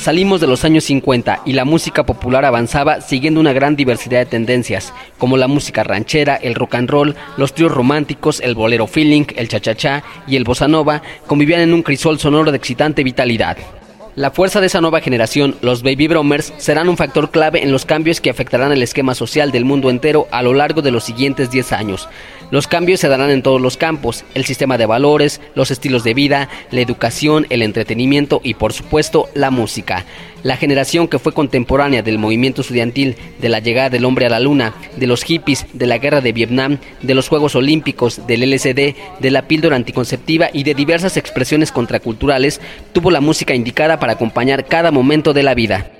Salimos de los años 50 y la música popular avanzaba siguiendo una gran diversidad de tendencias, como la música ranchera, el rock and roll, los tríos románticos, el bolero feeling, el cha-cha-cha y el bossa nova convivían en un crisol sonoro de excitante vitalidad. La fuerza de esa nueva generación, los baby boomers, serán un factor clave en los cambios que afectarán el esquema social del mundo entero a lo largo de los siguientes 10 años. Los cambios se darán en todos los campos, el sistema de valores, los estilos de vida, la educación, el entretenimiento y por supuesto la música. La generación que fue contemporánea del movimiento estudiantil, de la llegada del hombre a la luna, de los hippies, de la guerra de Vietnam, de los Juegos Olímpicos, del LSD, de la píldora anticonceptiva y de diversas expresiones contraculturales, tuvo la música indicada para acompañar cada momento de la vida.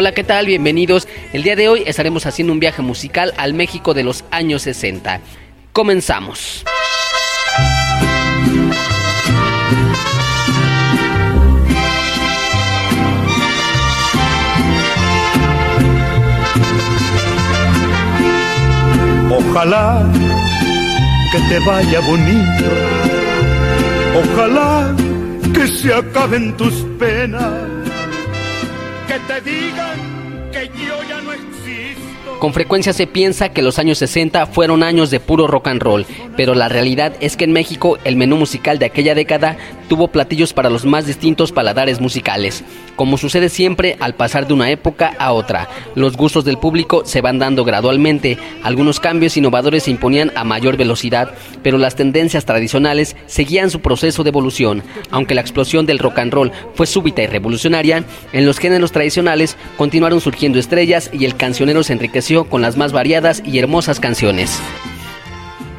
Hola, ¿qué tal? Bienvenidos. El día de hoy estaremos haciendo un viaje musical al México de los años 60. Comenzamos. Ojalá que te vaya bonito. Ojalá que se acaben tus penas que te digan Con frecuencia se piensa que los años 60 fueron años de puro rock and roll, pero la realidad es que en México el menú musical de aquella década tuvo platillos para los más distintos paladares musicales. Como sucede siempre al pasar de una época a otra, los gustos del público se van dando gradualmente, algunos cambios innovadores se imponían a mayor velocidad, pero las tendencias tradicionales seguían su proceso de evolución. Aunque la explosión del rock and roll fue súbita y revolucionaria, en los géneros tradicionales continuaron surgiendo estrellas y el cancionero se enriqueció con las más variadas y hermosas canciones.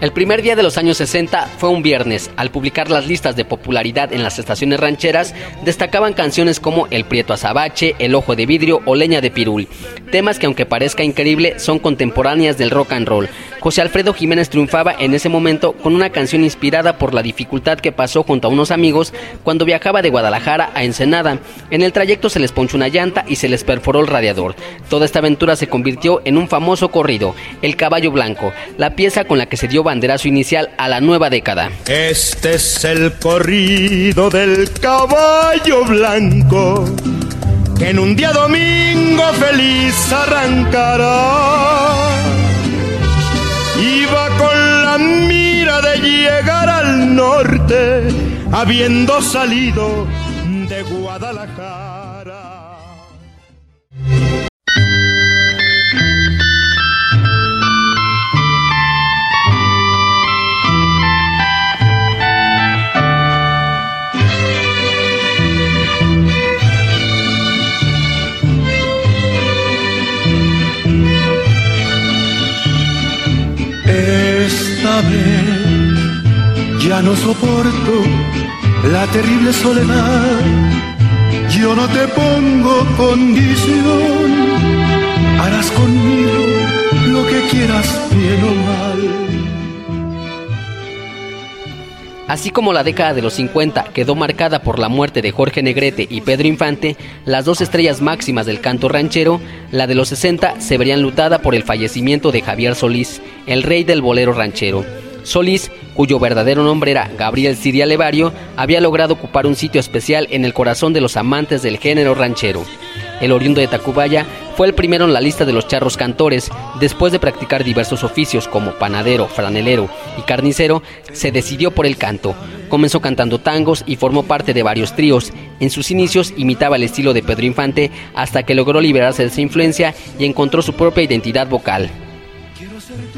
El primer día de los años 60 fue un viernes. Al publicar las listas de popularidad en las estaciones rancheras, destacaban canciones como El Prieto Azabache, El Ojo de Vidrio o Leña de Pirul. Temas que aunque parezca increíble, son contemporáneas del rock and roll. José Alfredo Jiménez triunfaba en ese momento con una canción inspirada por la dificultad que pasó junto a unos amigos cuando viajaba de Guadalajara a Ensenada. En el trayecto se les ponchó una llanta y se les perforó el radiador. Toda esta aventura se convirtió en un famoso corrido, El Caballo Blanco, la pieza con la que se dio banderazo inicial a la nueva década. Este es el corrido del caballo blanco que en un día domingo feliz arrancará. Iba con la mira de llegar al norte, habiendo salido de Guadalajara. No soporto la terrible soledad. Yo no te pongo condición, harás conmigo lo que quieras, bien o mal. Así como la década de los 50 quedó marcada por la muerte de Jorge Negrete y Pedro Infante, las dos estrellas máximas del canto ranchero, la de los 60 se verían lutada por el fallecimiento de Javier Solís, el rey del bolero ranchero. Solís, cuyo verdadero nombre era Gabriel Siria Levario, había logrado ocupar un sitio especial en el corazón de los amantes del género ranchero. El oriundo de Tacubaya fue el primero en la lista de los charros cantores. Después de practicar diversos oficios como panadero, franelero y carnicero, se decidió por el canto. Comenzó cantando tangos y formó parte de varios tríos. En sus inicios imitaba el estilo de Pedro Infante hasta que logró liberarse de esa influencia y encontró su propia identidad vocal.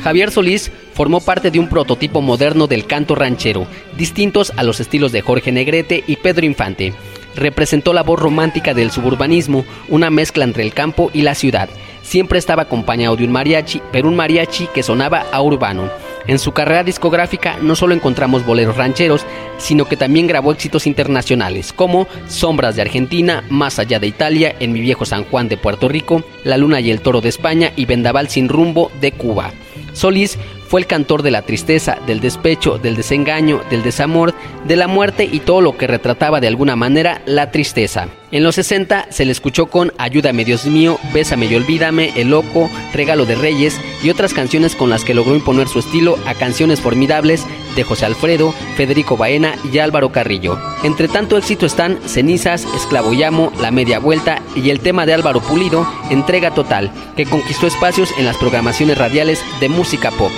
Javier Solís formó parte de un prototipo moderno del canto ranchero, distintos a los estilos de Jorge Negrete y Pedro Infante representó la voz romántica del suburbanismo, una mezcla entre el campo y la ciudad. Siempre estaba acompañado de un mariachi, pero un mariachi que sonaba a urbano. En su carrera discográfica no solo encontramos boleros rancheros, sino que también grabó éxitos internacionales como Sombras de Argentina, Más allá de Italia, En mi viejo San Juan de Puerto Rico, La luna y el toro de España y Vendaval sin rumbo de Cuba. Solís fue el cantor de la tristeza, del despecho, del desengaño, del desamor, de la muerte y todo lo que retrataba de alguna manera la tristeza. En los 60 se le escuchó con Ayúdame Dios mío, Bésame y Olvídame, El Loco, Regalo de Reyes y otras canciones con las que logró imponer su estilo a canciones formidables de José Alfredo, Federico Baena y Álvaro Carrillo. Entre tanto éxito están Cenizas, Esclavo Llamo, La Media Vuelta y el tema de Álvaro Pulido, Entrega Total, que conquistó espacios en las programaciones radiales de música pop.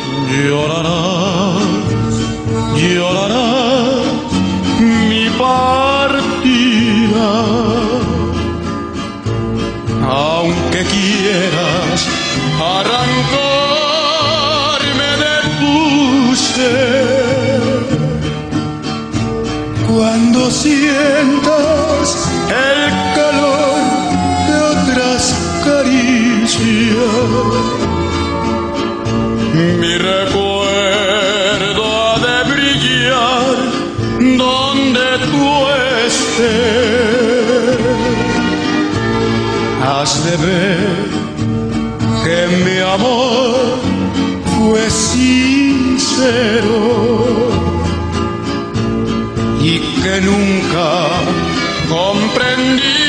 mi partida aunque quieras arrancarme de tu. Cuando sientas el calor de otras caricias, mi recuerdo ha de brillar donde tú estés has de ver que mi amor fue sincero y que nunca comprendí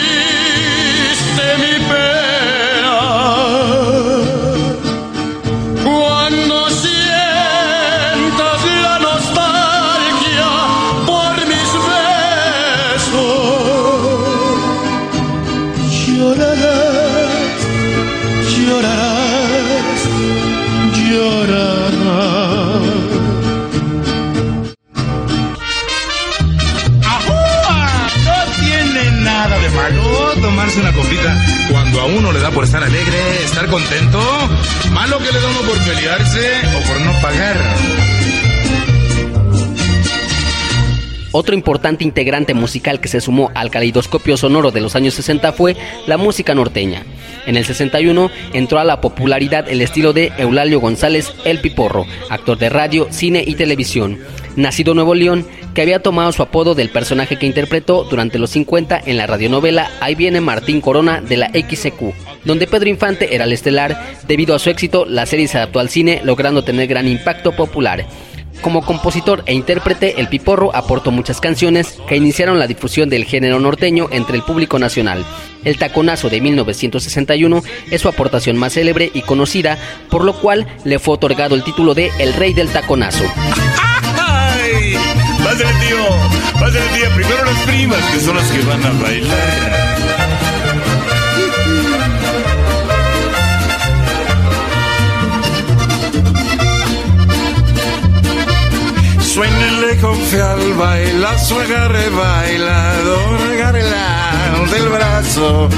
estar alegre, estar contento. Malo que le da uno por pelearse o por no pagar. Otro importante integrante musical que se sumó al caleidoscopio sonoro de los años 60 fue la música norteña. En el 61 entró a la popularidad el estilo de Eulalio González El Piporro, actor de radio, cine y televisión. Nacido Nuevo León, que había tomado su apodo del personaje que interpretó durante los 50 en la radionovela Ahí viene Martín Corona de la XQ, donde Pedro Infante era el estelar. Debido a su éxito, la serie se adaptó al cine, logrando tener gran impacto popular. Como compositor e intérprete, El Piporro aportó muchas canciones que iniciaron la difusión del género norteño entre el público nacional. El Taconazo de 1961 es su aportación más célebre y conocida, por lo cual le fue otorgado el título de El Rey del Taconazo. Pásale, tío. Pásale, tía. Primero las primas, que son las que van a bailar. Suénele con al baila, su agarre bailador, la del brazo.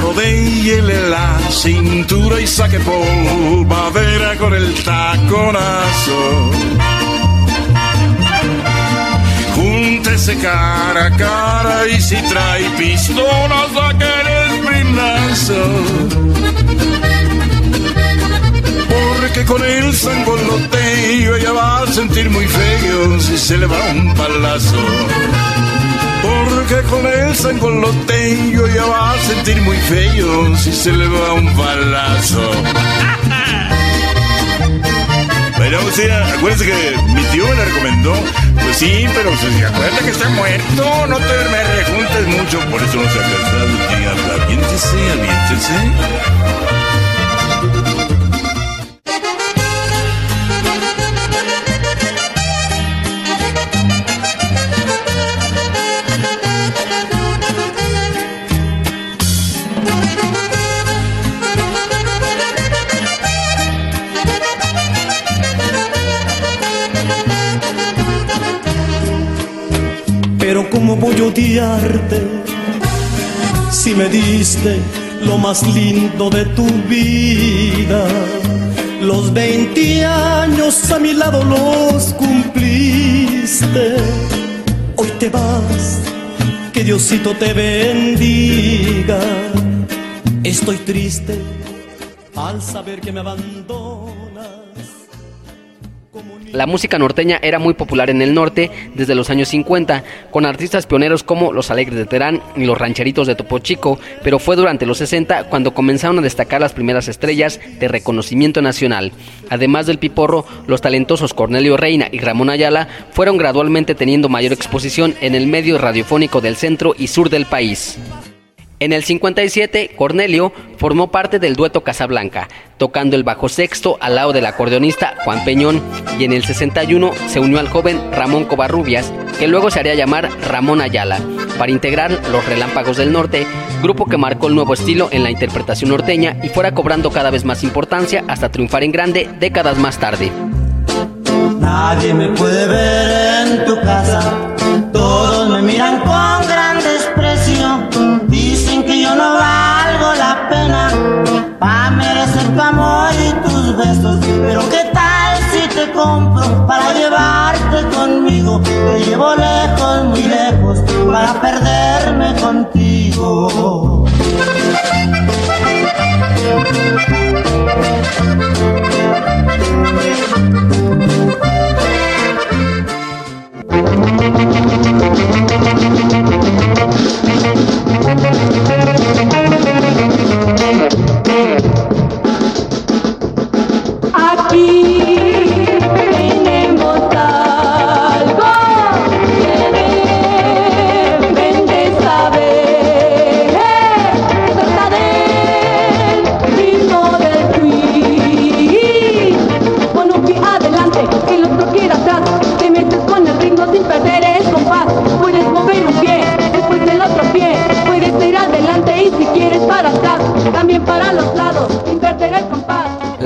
Rodéele la cintura y saque polvadera con el taconazo. Júntese cara a cara y si trae pistola saque el espinazo porque con el sangoloteo ella va a sentir muy feo si se le va un palazo. Porque con el sangoloteo ella va a sentir muy feo si se le va un palazo. Bueno, o sea, acuérdense que mi tío me la recomendó. Pues sí, pero pues, acuérdate que está muerto, no te me rejuntes mucho, por eso no se ha casado, lo más lindo de tu vida? Los 20 años a mi lado los cumpliste. Hoy te vas, que Diosito te bendiga. Estoy triste al saber que me abandonas La música norteña era muy popular en el norte desde los años 50, con artistas pioneros como Los Alegres de Terán y Los Rancheritos de Topo Chico, pero fue durante los 60 cuando comenzaron a destacar las primeras estrellas de reconocimiento nacional. Además del piporro, los talentosos Cornelio Reina y Ramón Ayala fueron gradualmente teniendo mayor exposición en el medio radiofónico del centro y sur del país. En el 57, Cornelio formó parte del dueto Casablanca, tocando el bajo sexto al lado del acordeonista Juan Peñón, y en el 61 se unió al joven Ramón Covarrubias, que luego se haría llamar Ramón Ayala, para integrar Los Relámpagos del Norte, grupo que marcó el nuevo estilo en la interpretación norteña y fuera cobrando cada vez más importancia hasta triunfar en grande décadas más tarde. Nadie me puede ver en tu casa, todos me miran con para llevarte conmigo. Te llevo lejos, muy lejos, para perderme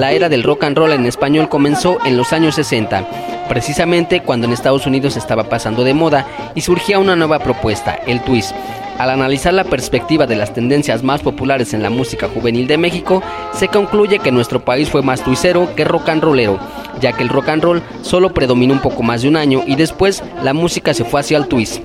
La era del rock and roll en español comenzó en los años 60, precisamente cuando en Estados Unidos estaba pasando de moda y surgía una nueva propuesta, el twist. Al analizar la perspectiva de las tendencias más populares en la música juvenil de México, se concluye que nuestro país fue más tuicero que rock and rollero, ya que el rock and roll solo predominó un poco más de un año y después la música se fue hacia el twist.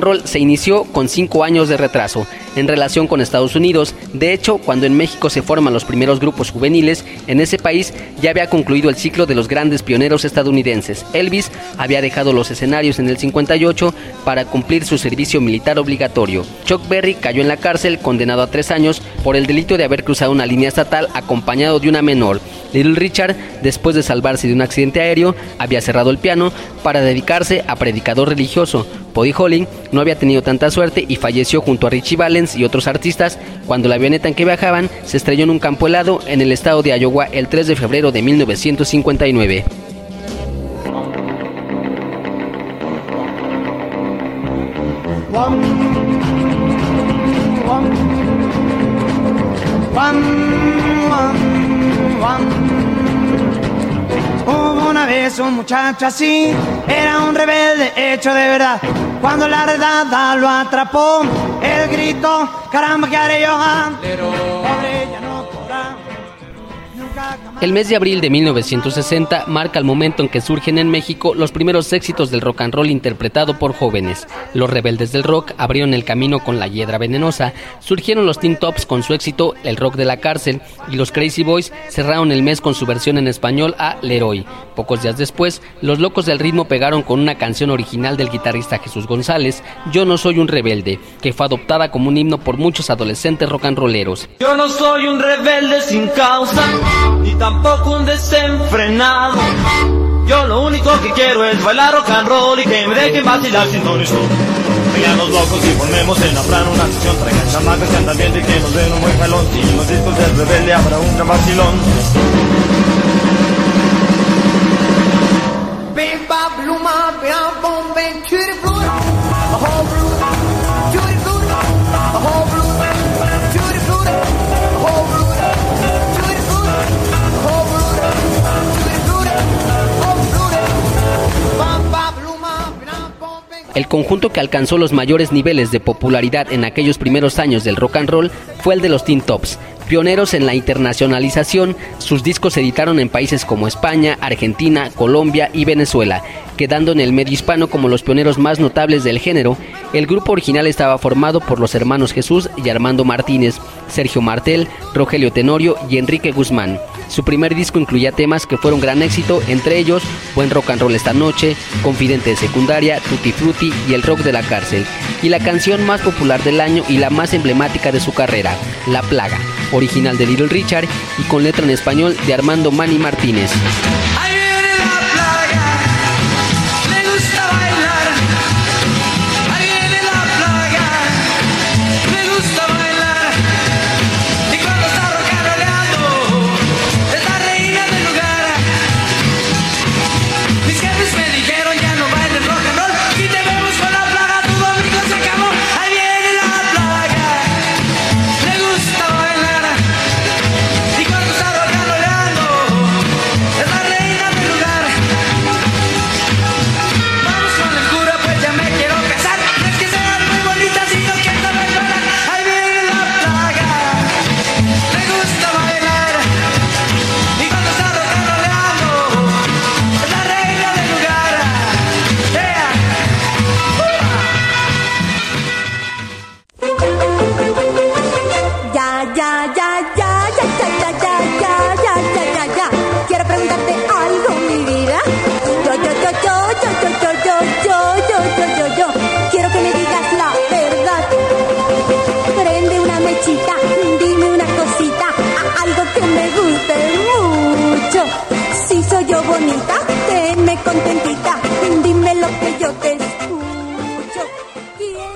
Roll se inició con cinco años de retraso en relación con Estados Unidos. De hecho, cuando en México se forman los primeros grupos juveniles, en ese país ya había concluido el ciclo de los grandes pioneros estadounidenses. Elvis había dejado los escenarios en el 58 para cumplir su servicio militar obligatorio. Chuck Berry cayó en la cárcel condenado a tres años por el delito de haber cruzado una línea estatal acompañado de una menor. Little Richard, después de salvarse de un accidente aéreo, había cerrado el piano para dedicarse a predicador religioso. Buddy Holly no había tenido tanta suerte y falleció junto a Richie Valens y otros artistas cuando la avioneta en que viajaban se estrelló en un campo helado en el estado de Iowa el 3 de febrero de 1959. Hubo una vez un muchacho así, era un rebelde hecho de verdad. Cuando la redada lo atrapó, el grito, caramba, ¿qué haré yo? Pobre, no podrá. El mes de abril de 1960 marca el momento en que surgen en México los primeros éxitos del rock and roll interpretado por jóvenes. Los rebeldes del rock abrieron el camino con La Hiedra Venenosa, surgieron los Teen Tops con su éxito El Rock de la Cárcel y los Crazy Boys cerraron el mes con su versión en español a Leroy. Pocos días después, los Locos del Ritmo pegaron con una canción original del guitarrista Jesús González, Yo no soy un rebelde, que fue adoptada como un himno por muchos adolescentes rock and rolleros. Yo no soy un rebelde sin causa, tampoco un desenfrenado. Yo lo único que quiero es bailar rock and roll y que me dejen vacilar sin don Vengan locos y formemos en la plana una sesión Traigan chamacas que andan bien y que nos den un buen jalón. Y en los discos del rebelde habrá un gran vacilón. Bimba, blomma, bia, bomben, kurvor El conjunto que alcanzó los mayores niveles de popularidad en aquellos primeros años del rock and roll fue el de los Teen Tops. Pioneros en la internacionalización, sus discos se editaron en países como España, Argentina, Colombia y Venezuela, quedando en el medio hispano como los pioneros más notables del género. El grupo original estaba formado por los hermanos Jesús y Armando Martínez, Sergio Martel, Rogelio Tenorio y Enrique Guzmán. Su primer disco incluía temas que fueron gran éxito, entre ellos Buen Rock and Roll esta noche, Confidente de Secundaria, Tutti Frutti y El Rock de la Cárcel, y la canción más popular del año y la más emblemática de su carrera, La Plaga, original de Little Richard y con letra en español de Armando Mani Martínez.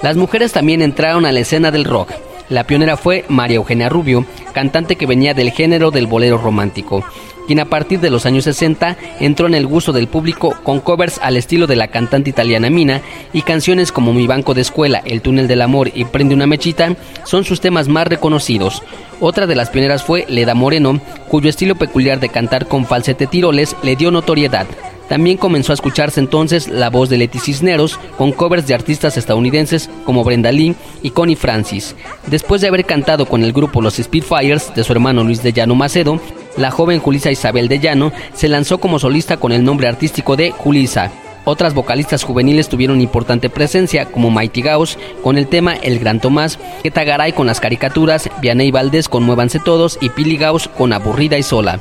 Las mujeres también entraron a la escena del rock. La pionera fue María Eugenia Rubio, cantante que venía del género del bolero romántico, quien a partir de los años 60 entró en el gusto del público con covers al estilo de la cantante italiana Mina y canciones como Mi banco de escuela, El túnel del amor y Prende una mechita son sus temas más reconocidos. Otra de las pioneras fue Leda Moreno, cuyo estilo peculiar de cantar con falsete tiroles le dio notoriedad. También comenzó a escucharse entonces la voz de Leti Cisneros con covers de artistas estadounidenses como Brenda Lee y Connie Francis. Después de haber cantado con el grupo Los Spitfires de su hermano Luis de Llano Macedo, la joven Julisa Isabel de Llano se lanzó como solista con el nombre artístico de Julisa. Otras vocalistas juveniles tuvieron importante presencia, como Mighty Gauss con el tema El Gran Tomás, Keta Garay con las caricaturas, Vianney Valdés con Muévanse Todos y Pili Gauss con Aburrida y Sola.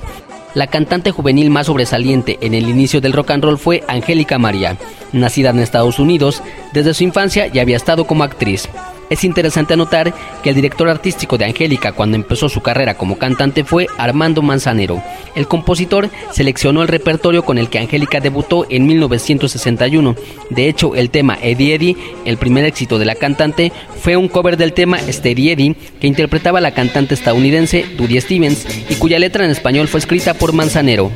La cantante juvenil más sobresaliente en el inicio del rock and roll fue Angélica María. Nacida en Estados Unidos, desde su infancia ya había estado como actriz. Es interesante anotar que el director artístico de Angélica cuando empezó su carrera como cantante fue Armando Manzanero. El compositor seleccionó el repertorio con el que Angélica debutó en 1961. De hecho, el tema Eddie Eddie, el primer éxito de la cantante, fue un cover del tema Steady Eddie que interpretaba la cantante estadounidense Dudie Stevens y cuya letra en español fue escrita por Manzanero.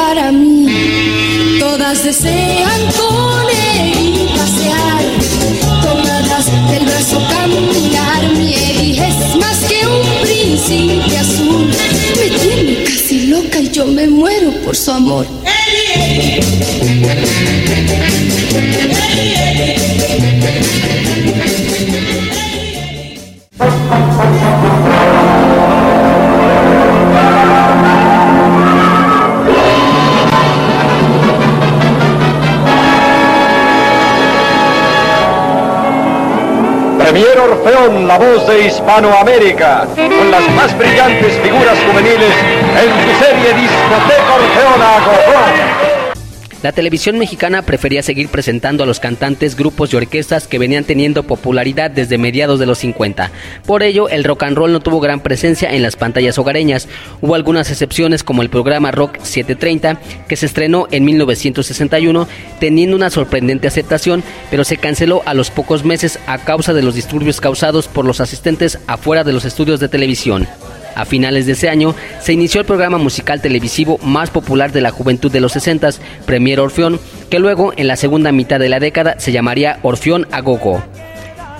Para mí. Todas desean con él pasear, tomadas del brazo caminar. Mi Eddie es más que un príncipe azul. Me tiene casi loca y yo me muero por su amor. Orfeón, la voz de Hispanoamérica, con las más brillantes figuras juveniles en su serie Discoteca Orfeona Gogó. La televisión mexicana prefería seguir presentando a los cantantes, grupos y orquestas que venían teniendo popularidad desde mediados de los 50. Por ello, el rock and roll no tuvo gran presencia en las pantallas hogareñas. Hubo algunas excepciones como el programa Rock 730, que se estrenó en 1961, teniendo una sorprendente aceptación, pero se canceló a los pocos meses a causa de los disturbios causados por los asistentes afuera de los estudios de televisión. A finales de ese año se inició el programa musical televisivo más popular de la juventud de los 60, Premier Orfeón, que luego en la segunda mitad de la década se llamaría Orfeón a Gogo.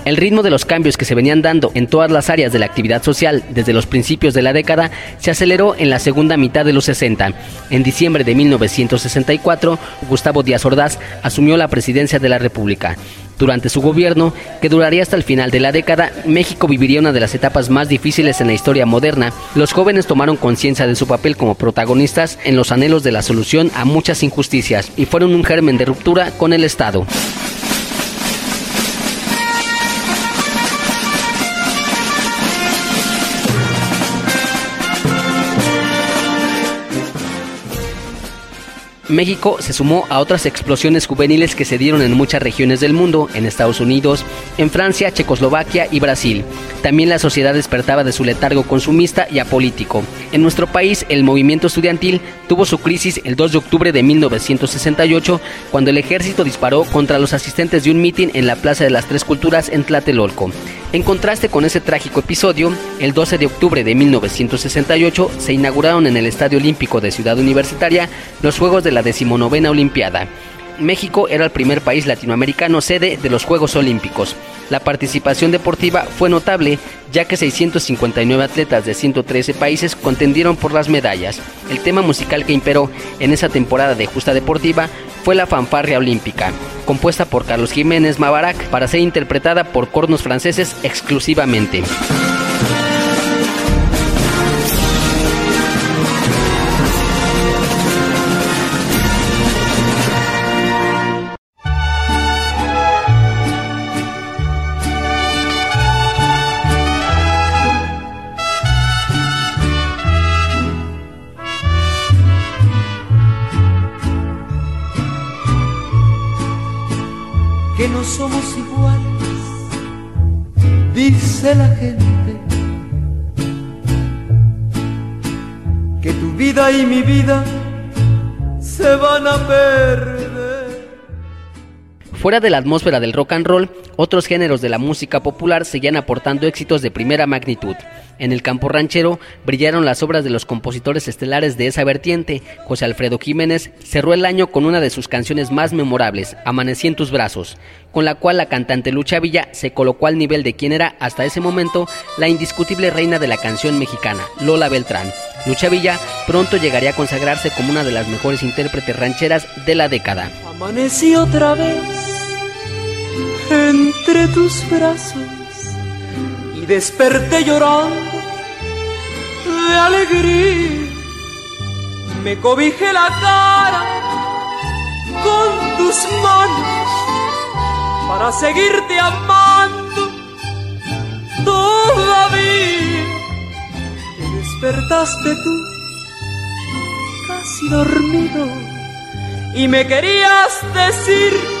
El ritmo de los cambios que se venían dando en todas las áreas de la actividad social desde los principios de la década se aceleró en la segunda mitad de los 60. En diciembre de 1964, Gustavo Díaz Ordaz asumió la presidencia de la República. Durante su gobierno, que duraría hasta el final de la década, México viviría una de las etapas más difíciles en la historia moderna. Los jóvenes tomaron conciencia de su papel como protagonistas en los anhelos de la solución a muchas injusticias y fueron un germen de ruptura con el Estado. México se sumó a otras explosiones juveniles que se dieron en muchas regiones del mundo, en Estados Unidos, en Francia, Checoslovaquia y Brasil. También la sociedad despertaba de su letargo consumista y apolítico. En nuestro país, el movimiento estudiantil tuvo su crisis el 2 de octubre de 1968, cuando el ejército disparó contra los asistentes de un mitin en la Plaza de las Tres Culturas en Tlatelolco. En contraste con ese trágico episodio, el 12 de octubre de 1968 se inauguraron en el Estadio Olímpico de Ciudad Universitaria los Juegos de la decimonovena Olimpiada. México era el primer país latinoamericano sede de los Juegos Olímpicos. La participación deportiva fue notable, ya que 659 atletas de 113 países contendieron por las medallas. El tema musical que imperó en esa temporada de justa deportiva fue la fanfarria olímpica, compuesta por Carlos Jiménez Mavarac para ser interpretada por cornos franceses exclusivamente. Que no somos iguales, dice la gente, que tu vida y mi vida se van a perder. Fuera de la atmósfera del rock and roll, otros géneros de la música popular seguían aportando éxitos de primera magnitud. En el campo ranchero brillaron las obras de los compositores estelares de esa vertiente. José Alfredo Jiménez cerró el año con una de sus canciones más memorables, Amanecí en tus brazos, con la cual la cantante Lucha Villa se colocó al nivel de quien era hasta ese momento la indiscutible reina de la canción mexicana, Lola Beltrán. Lucha Villa pronto llegaría a consagrarse como una de las mejores intérpretes rancheras de la década. Amanecí otra vez entre tus brazos y desperté llorando de alegría. Me cobijé la cara con tus manos para seguirte amando todavía. Te despertaste tú casi dormido y me querías decir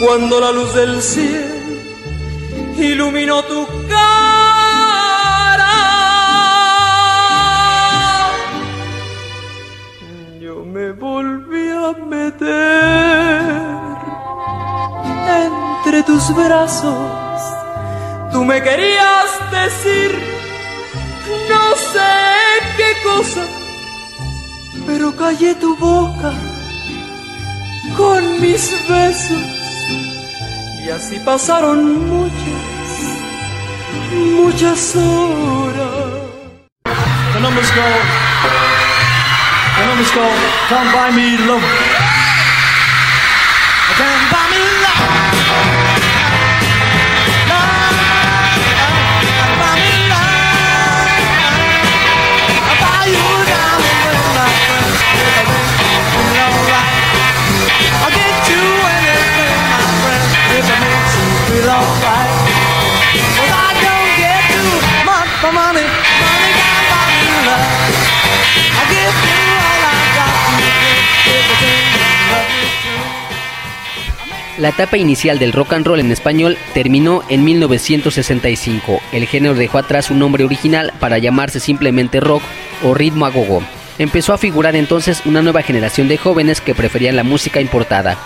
cuando la luz del cielo iluminó tu cara. Yo me volví a meter entre tus brazos. Tú me querías decir no sé qué cosa, pero callé tu boca con mis besos y así pasaron muchas, muchas horas. The numbers go. The numbers go. Come by me, love. La etapa inicial del rock and roll en español terminó en 1965. El género dejó atrás su nombre original para llamarse simplemente rock o ritmo a gogo. Empezó a figurar entonces una nueva generación de jóvenes que preferían la música importada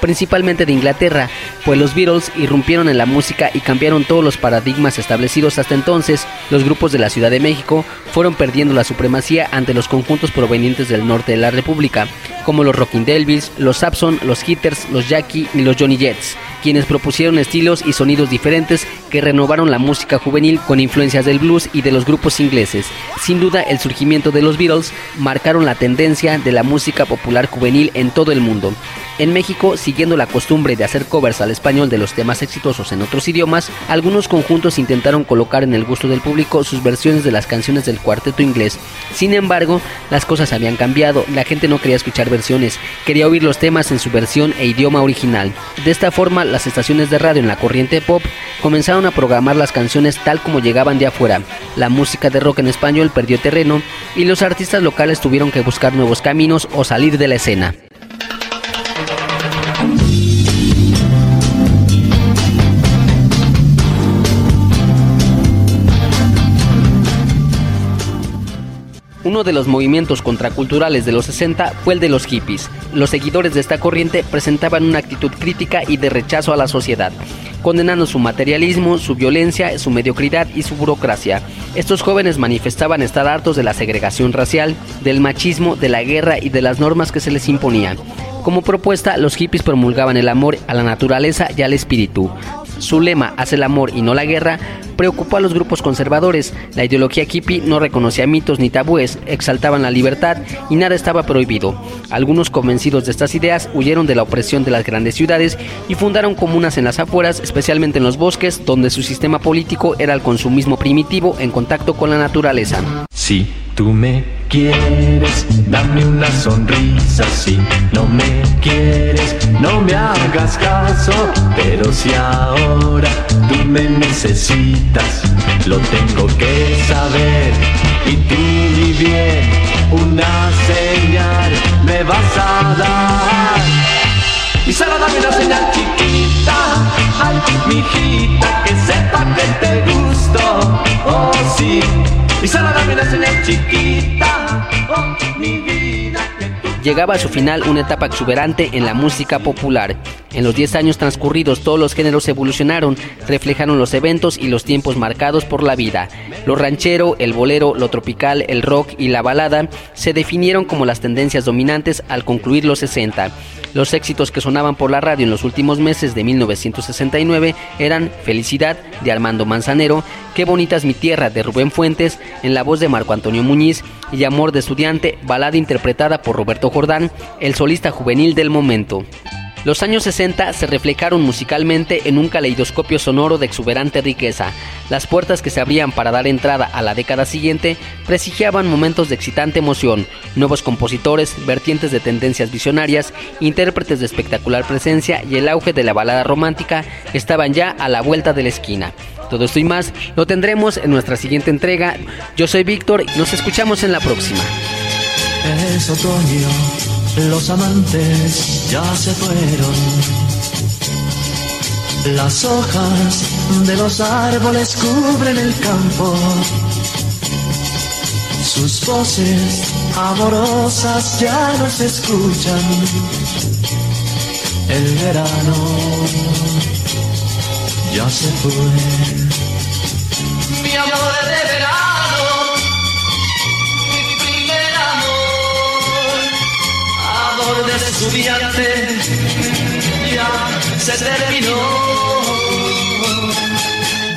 principalmente de Inglaterra, pues los Beatles irrumpieron en la música y cambiaron todos los paradigmas establecidos hasta entonces. Los grupos de la Ciudad de México fueron perdiendo la supremacía ante los conjuntos provenientes del norte de la República, como los Rocking Devils, los Sapson, los Hitters, los Jackie y los Johnny Jets, quienes propusieron estilos y sonidos diferentes que renovaron la música juvenil con influencias del blues y de los grupos ingleses. Sin duda, el surgimiento de los Beatles marcaron la tendencia de la música popular juvenil en todo el mundo. En México, siguiendo la costumbre de hacer covers al español de los temas exitosos en otros idiomas, algunos conjuntos intentaron colocar en el gusto del público sus versiones de las canciones del cuarteto inglés. Sin embargo, las cosas habían cambiado, la gente no quería escuchar versiones, quería oír los temas en su versión e idioma original. De esta forma, las estaciones de radio en la corriente pop comenzaron a programar las canciones tal como llegaban de afuera. La música de rock en español perdió terreno y los artistas locales tuvieron que buscar nuevos caminos o salir de la escena. Uno de los movimientos contraculturales de los 60 fue el de los hippies. Los seguidores de esta corriente presentaban una actitud crítica y de rechazo a la sociedad, condenando su materialismo, su violencia, su mediocridad y su burocracia. Estos jóvenes manifestaban estar hartos de la segregación racial, del machismo, de la guerra y de las normas que se les imponían. Como propuesta, los hippies promulgaban el amor a la naturaleza y al espíritu. Su lema, hace el amor y no la guerra, preocupó a los grupos conservadores. La ideología hippie no reconocía mitos ni tabúes, exaltaban la libertad y nada estaba prohibido. Algunos convencidos de estas ideas huyeron de la opresión de las grandes ciudades y fundaron comunas en las afueras, especialmente en los bosques, donde su sistema político era el consumismo primitivo en contacto con la naturaleza. Si tú me quieres, dame una sonrisa. Si no me quieres, no me hagas caso. Pero si ahora tú me necesitas, lo tengo que saber. Y tú ni bien una señal me vas a dar. Y solo dame una señal chiquita, ay, mi hijita, que sepa que te gusto, oh sí. Y solo dame una señal chiquita, oh mi. Llegaba a su final una etapa exuberante en la música popular. En los 10 años transcurridos todos los géneros evolucionaron, reflejaron los eventos y los tiempos marcados por la vida. Lo ranchero, el bolero, lo tropical, el rock y la balada se definieron como las tendencias dominantes al concluir los 60. Los éxitos que sonaban por la radio en los últimos meses de 1969 eran Felicidad de Armando Manzanero, Qué bonita es mi tierra de Rubén Fuentes, en la voz de Marco Antonio Muñiz y Amor de Estudiante, balada interpretada por Roberto Jordán, el solista juvenil del momento. Los años 60 se reflejaron musicalmente en un caleidoscopio sonoro de exuberante riqueza. Las puertas que se abrían para dar entrada a la década siguiente presigiaban momentos de excitante emoción, nuevos compositores, vertientes de tendencias visionarias, intérpretes de espectacular presencia y el auge de la balada romántica estaban ya a la vuelta de la esquina. Todo esto y más lo tendremos en nuestra siguiente entrega. Yo soy Víctor y nos escuchamos en la próxima. Los amantes ya se fueron. Las hojas de los árboles cubren el campo. Sus voces amorosas ya no se escuchan. El verano ya se fue. Estudiante, ya se terminó.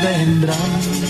Vendrán